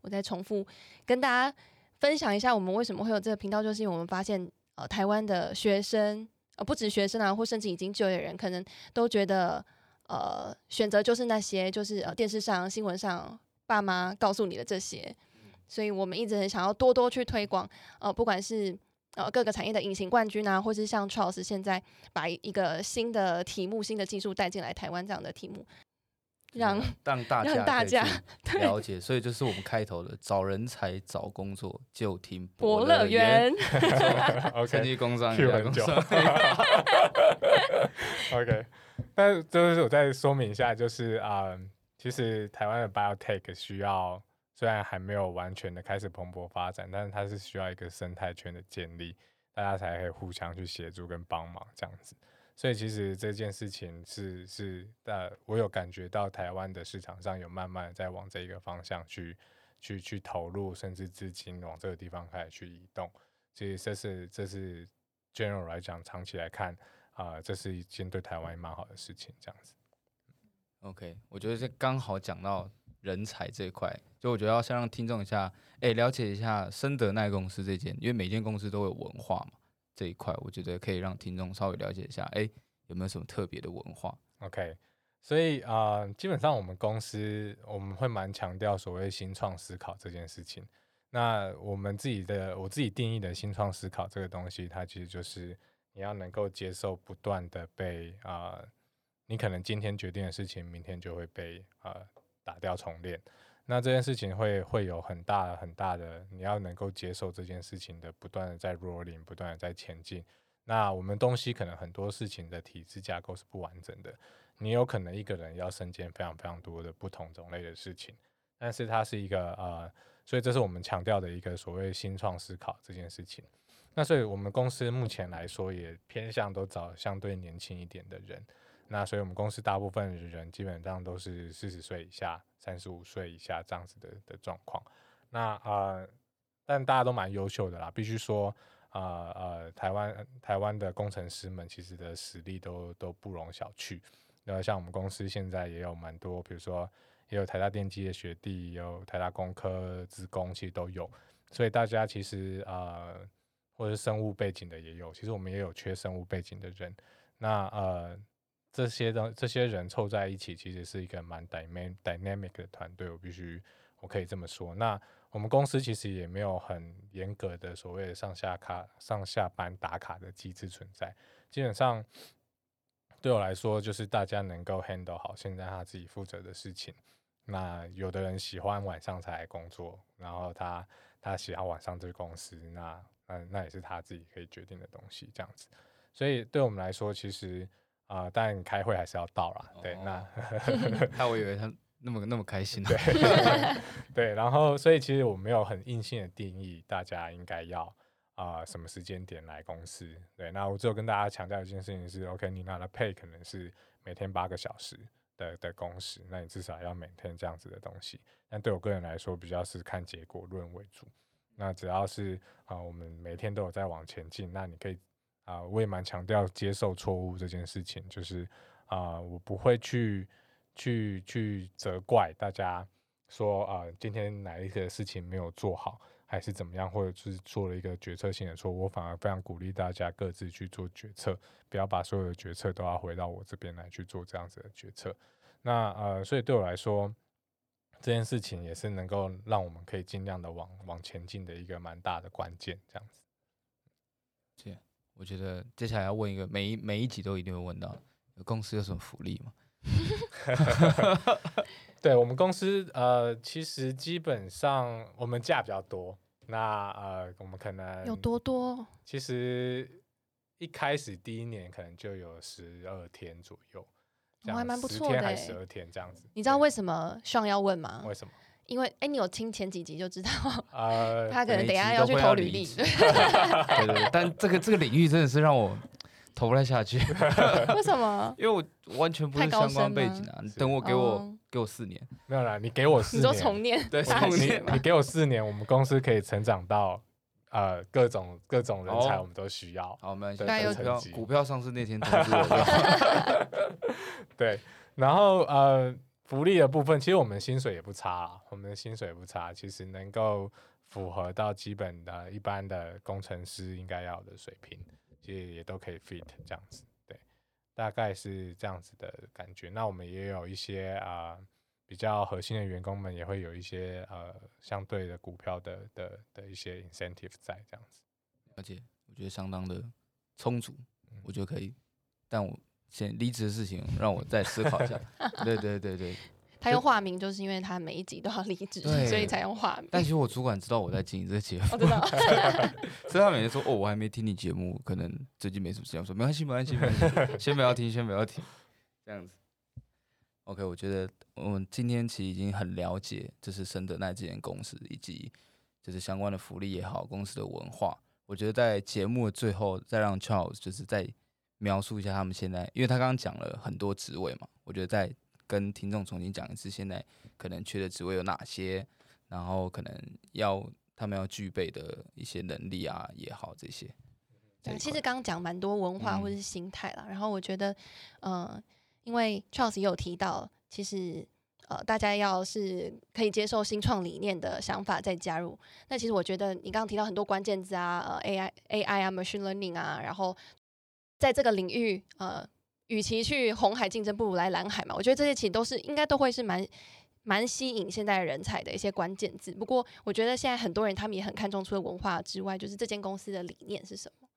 我再重复跟大家分享一下，我们为什么会有这个频道，就是因为我们发现呃，台湾的学生呃，不止学生啊，或甚至已经就业的人，可能都觉得呃，选择就是那些，就是呃，电视上、新闻上爸妈告诉你的这些，所以我们一直很想要多多去推广，呃，不管是呃各个产业的隐形冠军啊，或是像 Charles 现在把一个新的题目、新的技术带进来台湾这样的题目，让让大 家了解，所以就是我们开头的找人才、找工作就听博乐园。趁 OK，机工商，Q 很久。OK，那就是我再说明一下，就是啊、呃其实台湾的 biotech 需要虽然还没有完全的开始蓬勃发展，但是它是需要一个生态圈的建立，大家才可以互相去协助跟帮忙这样子。所以其实这件事情是是呃，我有感觉到台湾的市场上有慢慢在往这一个方向去去去投入，甚至资金往这个地方开始去移动。其实这是这是 general 来讲，长期来看啊、这是一件对台湾蛮好的事情，这样子。OK，我觉得这刚好讲到人才这一块，就我觉得要先让听众一下，哎、了解一下深德奈公司这间，因为每间公司都有文化嘛，这一块我觉得可以让听众稍微了解一下，哎、有没有什么特别的文化？OK，所以啊、基本上我们公司我们会蛮强调所谓新创思考这件事情。那我们自己的我自己定义的新创思考这个东西，它其实就是你要能够接受不断的被啊、你可能今天决定的事情，明天就会被呃打掉重练。那这件事情会会有很大很大的，你要能够接受这件事情的不断的在 rolling，不断的在前进。那我们东西可能很多事情的体制架构是不完整的，你有可能一个人要身兼非常非常多的不同种类的事情，但是它是一个呃，所以这是我们强调的一个所谓新创思考这件事情。那所以我们公司目前来说也偏向都找相对年轻一点的人。那所以我们公司大部分的人基本上都是四十岁以下、三十五岁以下这样子的的状况。那呃，但大家都蛮优秀的啦，必须说。啊呃，台湾台湾的工程师们其实的实力都都不容小觑。那像我们公司现在也有蛮多，比如说也有台大电机的学弟，有台大工科职工，其实都有。所以大家其实啊，或者是生物背景的也有，其实我们也有缺生物背景的人。那呃，这些的这些人凑在一起，其实是一个蛮 dynamic 的团队，我必须我可以这么说。那我们公司其实也没有很严格的所谓的上下卡、上下班打卡的机制存在。基本上对我来说，就是大家能够 handle 好现在他自己负责的事情。那有的人喜欢晚上才来工作，然后他他喜欢晚上这个公司，那那那也是他自己可以决定的东西，这样子。所以对我们来说，其实啊，但开会还是要到啦。对，那 那我以为他。那么那么开心，对对，然后所以其实我没有很硬性的定义，大家应该要啊什么时间点来公司。对，那我只有跟大家强调一件事情是，OK，你拿的 pay 可能是每天八个小时的的工时，那你至少要每天这样子的东西。但对我个人来说，比较是看结果论为主。那只要是啊，我们每天都有在往前进，那你可以啊，我也蛮强调接受错误这件事情，就是啊，我不会去。去去责怪大家说啊，今天哪一个事情没有做好，还是怎么样，或者是做了一个决策性的错误，我反而非常鼓励大家各自去做决策，不要把所有的决策都要回到我这边来去做这样子的决策。那呃，所以对我来说，这件事情也是能够让我们可以尽量的往往前进的一个蛮大的关键，这样子。这我觉得接下来要问一个，每一每一集都一定会问到，公司有什么福利吗？对我们公司，呃，其实基本上我们假比较多。那呃，我们可能有多多？其实一开始第一年可能就有十二天左右，我还蛮不错的，十二天这样子。你知道为什么上要问吗？为什么？因为哎，你有听前几集就知道，呃，他可能等下要去投履历。对对对，但这个这个领域真的是让我。投不太下去，为什么？因为我完全不是相关背景啊！等我给我给我四年，没有啦，你给我四年，你说重念，对，重念。你给我四年，我们公司可以成长到呃各种各种人才，我们都需要。好，我们现在有股票上市那天通知对，然后呃福利的部分，其实我们薪水也不差，我们的薪水也不差，其实能够符合到基本的一般的工程师应该要的水平。其实也都可以 fit 这样子，对，大概是这样子的感觉。那我们也有一些啊比较核心的员工们，也会有一些呃相对的股票的的的一些 incentive 在这样子。而且我觉得相当的充足，我觉得可以。但我先离职的事情，让我再思考一下。对对对对。他用化名，就是因为他每一集都要离职，所以才用化名。但其实我主管知道我在经营这个节目，知道，所以他每天说：“哦，我还没听你节目，可能最近没什么时间。”我说：“没关系，没关系，没关系，先不要听，先不要听。”这样子。OK，我觉得我们今天其实已经很了解，就是深德奈这间公司以及就是相关的福利也好，公司的文化。我觉得在节目的最后，再让 Charles 就是再描述一下他们现在，因为他刚刚讲了很多职位嘛，我觉得再。跟听众重新讲一次，现在可能缺的职位有哪些，然后可能要他们要具备的一些能力啊也好，这些。对，其实刚刚讲蛮多文化或者是心态啦，然后我觉得，呃，因为 Charles 也有提到，其实呃，大家要是可以接受新创理念的想法再加入，那其实我觉得你刚刚提到很多关键字啊，呃，AI、AI 啊，machine learning 啊，然后在这个领域，呃。与其去红海竞争，不如来蓝海嘛。我觉得这些其实都是应该都会是蛮蛮吸引现在人才的一些关键字。不过，我觉得现在很多人他们也很看重，除了文化之外，就是这间公司的理念是什么。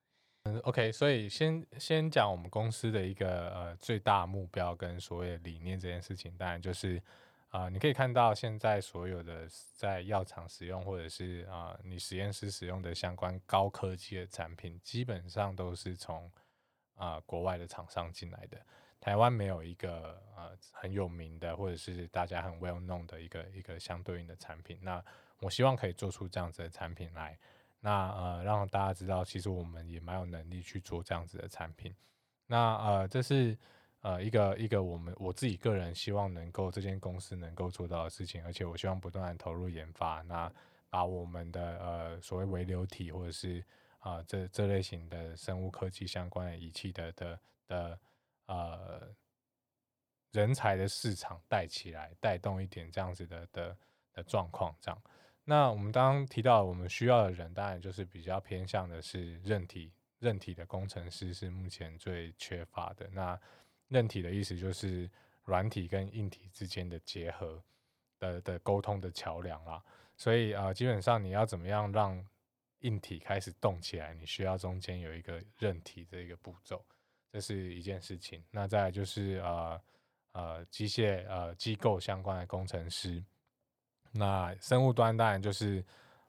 嗯，OK，所以先先讲我们公司的一个呃最大目标跟所谓理念这件事情，当然就是啊、你可以看到现在所有的在药厂使用或者是啊、你实验室使用的相关高科技的产品，基本上都是从啊、国外的厂商进来的。台湾没有一个呃很有名的或者是大家很 well known 的一个一个相对应的产品。那我希望可以做出这样子的产品来，那呃让大家知道，其实我们也蛮有能力去做这样子的产品。那呃这是呃一个一个我们我自己个人希望能够这间公司能够做到的事情，而且我希望不断的投入研发，那把我们的呃所谓微流体或者是啊、这这类型的生物科技相关的仪器的的的呃人才的市场带起来，带动一点这样子的的的状况，这样。那我们刚刚提到我们需要的人，当然就是比较偏向的是韧体，韧体的工程师是目前最缺乏的。那韧体的意思就是软体跟硬体之间的结合的的沟通的桥梁啦。所以呃，基本上你要怎么样让硬体开始动起来，你需要中间有一个韧体这一个步骤，这是一件事情。那再就是呃呃机械呃机构相关的工程师，那生物端当然就是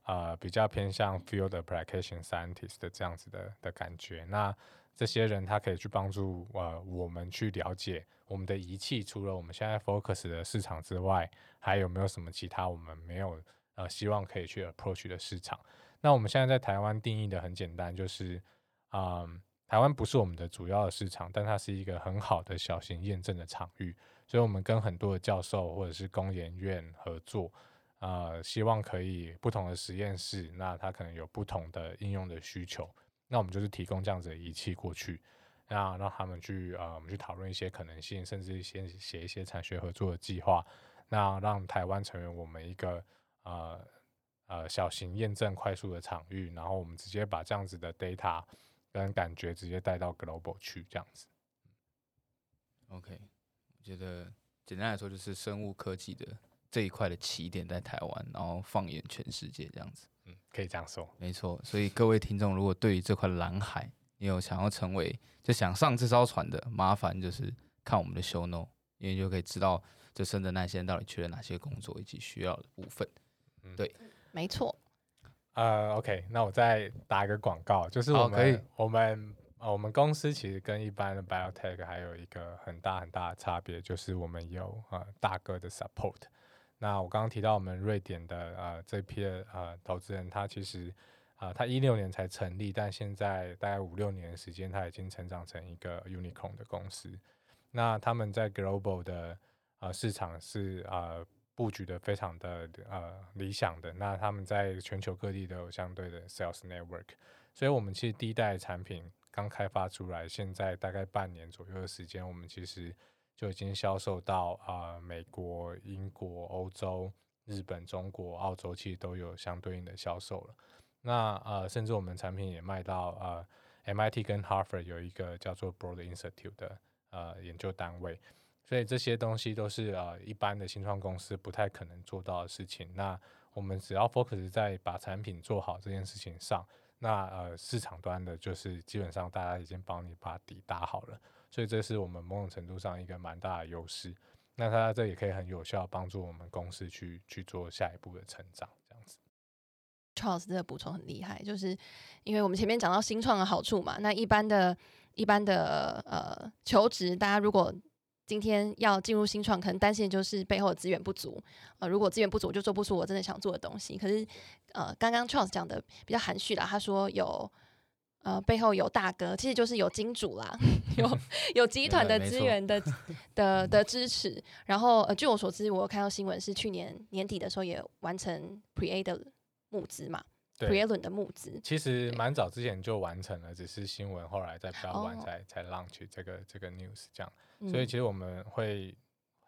呃比较偏向 field application scientist 的这样子的的感觉。那这些人他可以去帮助呃我们去了解我们的仪器，除了我们现在 focus 的市场之外，还有没有什么其他我们没有呃希望可以去 approach 的市场？那我们现在在台湾定义的很简单，就是嗯，台湾不是我们的主要的市场，但它是一个很好的小型验证的场域，所以我们跟很多的教授或者是工研院合作，呃，希望可以不同的实验室，那它可能有不同的应用的需求，那我们就是提供这样子的仪器过去，那让他们去呃，我们去讨论一些可能性，甚至先写一些产学合作的计划，那让台湾成为我们一个呃呃小型验证快速的场域，然后我们直接把这样子的 data 跟感觉直接带到 global 去，这样子。OK，我觉得简单来说就是生物科技的这一块的起点在台湾，然后放眼全世界这样子。嗯，可以这样说。没错，所以各位听众，如果对于这块蓝海，你有想要成为就想上这艘船的，麻烦就是看我们的 show note，因为就可以知道这深圳那些人到底缺了哪些工作以及需要的部分。没错，呃，OK，那我再打一个广告，就是我们、好可以我们呃我们公司其实跟一般的 biotech 还有一个很大很大的差别，就是我们有呃大哥的 support。那我刚刚提到我们瑞典的呃这批的呃投资人，他其实啊、呃他一六年才成立，但现在大概五六年的时间，他已经成长成一个 unicorn 的公司。那他们在 global 的呃市场是呃布局的非常的呃理想的，那他们在全球各地都有相对的 sales network，所以我们其实第一代产品刚开发出来，现在大概半年左右的时间，我们其实就已经销售到啊、美国、英国、欧洲、日本、中国、澳洲，其实都有相对应的销售了。那呃，甚至我们产品也卖到呃 MIT 跟 Harvard 有一个叫做 Broad Institute 的呃研究单位，所以这些东西都是呃一般的新创公司不太可能做到的事情。那我们只要 focus 在把产品做好这件事情上，那呃市场端的就是基本上大家已经帮你把底打好了，所以这是我们某种程度上一个蛮大的优势。那它这也可以很有效帮助我们公司去去做下一步的成长，这样子。Charles 这个补充很厉害，就是因为我们前面讲到新创的好处嘛，那一般的、一般的呃求职，大家如果今天要进入新创，可能担心的就是背后的资源不足。呃，如果资源不足，我就做不出我真的想做的东西。可是呃，刚刚 Charles 讲的比较含蓄啦，他说有。呃，背后有大哥，其实就是有金主啦，有 有集团的资源的 的的支持。然后呃，据我所知，我有看到新闻是去年年底的时候也完成 Pre A 的募资嘛对。的募资。其实蛮早之前就完成了，只是新闻后来在比较晚哦。才、才 launch 这个这个 news 这样，嗯所以其实我们会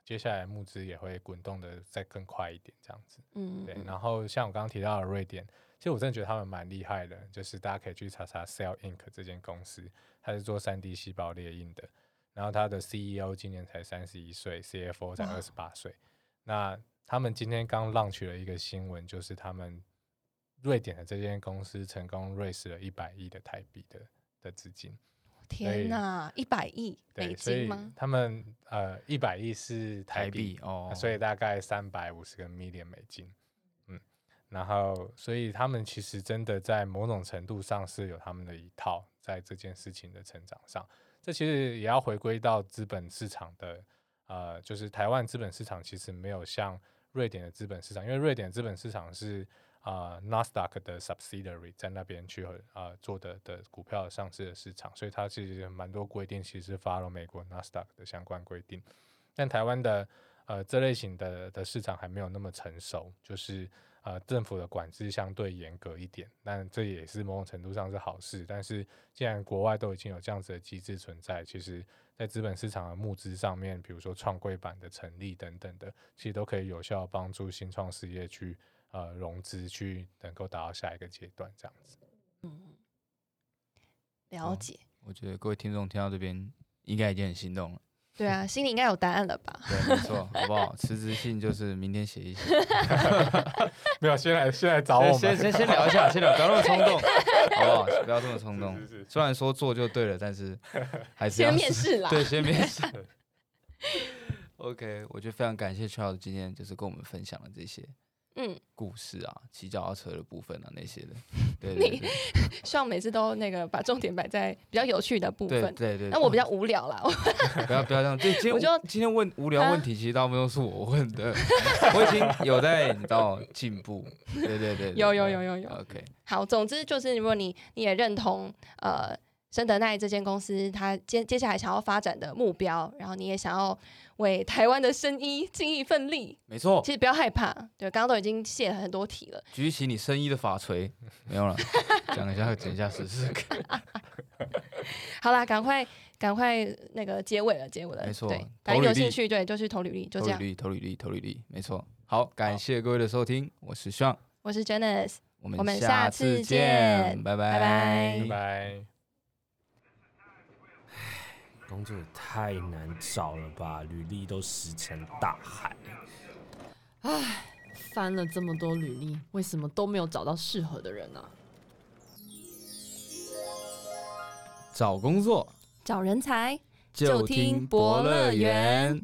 接下来募资也会滚动的再更快一点这样子。嗯。对然后像我刚刚提到的瑞典，其实我真的觉得他们蛮厉害的，就是大家可以去查查 Cell Inc 这间公司，它是做三 D 细胞列印的，然后它的 CEO 今年才三十一岁，CFO 才哇。二十八岁。那他们今天刚 launch 了一个新闻，就是他们瑞典的这间公司成功 raise 了一百亿的台币的的资金。天哪，一百亿美对，所以金吗？他们呃一百亿是台币，哦，所以大概三百五十个 million 美金，嗯，然后所以他们其实真的在某种程度上是有他们的一套在这件事情的成长上，这其实也要回归到资本市场的，呃，就是台湾资本市场其实没有像瑞典的资本市场，因为瑞典资本市场是啊、呃、Nasdaq 的 subsidiary 在那边去呃做的的股票上市的市场，所以它其实蛮多规定其实是 follow 美国 Nasdaq 的相关规定。但台湾的呃这类型的的市场还没有那么成熟，就是呃政府的管制相对严格一点，但这也是某种程度上是好事。但是既然国外都已经有这样子的机制存在，其实在资本市场的募资上面，比如说创柜板的成立等等的，其实都可以有效帮助新创事业去呃融资，去能够达到下一个阶段这样子。嗯，了解。我觉得各位听众听到这边应该已经很心动了。对啊，心里应该有答案了吧？对，没错，好不好？辞职信就是明天写一写。没有，先来先来找我们，先先先聊一下，先聊，不要那么冲动，好不好？不要这么冲动是。是是虽然说做就对了，但是还是要先面试啦。对，先面试。OK，我觉得非常感谢 Charles 今天就是跟我们分享了这些嗯，故事啊，骑脚踏车的部分啊那些的。对对你对 希望每次都那个把重点摆在比较有趣的部分。对对对。那我比较无聊啦，不要不要这样，对，今天我就今天问无聊问题，其实大部分都是我问的，我已经有在你知道进步。对对对，对有有有有有。OK，好，总之就是，如果你你也认同呃深德奈这间公司它接接下来想要发展的目标，然后你也想要为台湾的生医尽一份力，没错其，实不要害怕。对，刚刚都已经泄了很多题了。举起你生医的法锤，没有了，讲一下讲一下试试看。好啦，赶快赶快那个结尾了，结尾了。没错对，反正投履历有兴趣，对，就去投履历，就这样。投履历，投履历，投履历，没错。好，感谢各位的收听，我是 Sean，我是 Janice，我们我们下下次次见见，拜拜拜拜拜。工作也太难找了吧，履历都石沉大海。唉翻了这么多履历，为什么都没有找到适合的人呢、找工作找人才。就就听听博博乐园。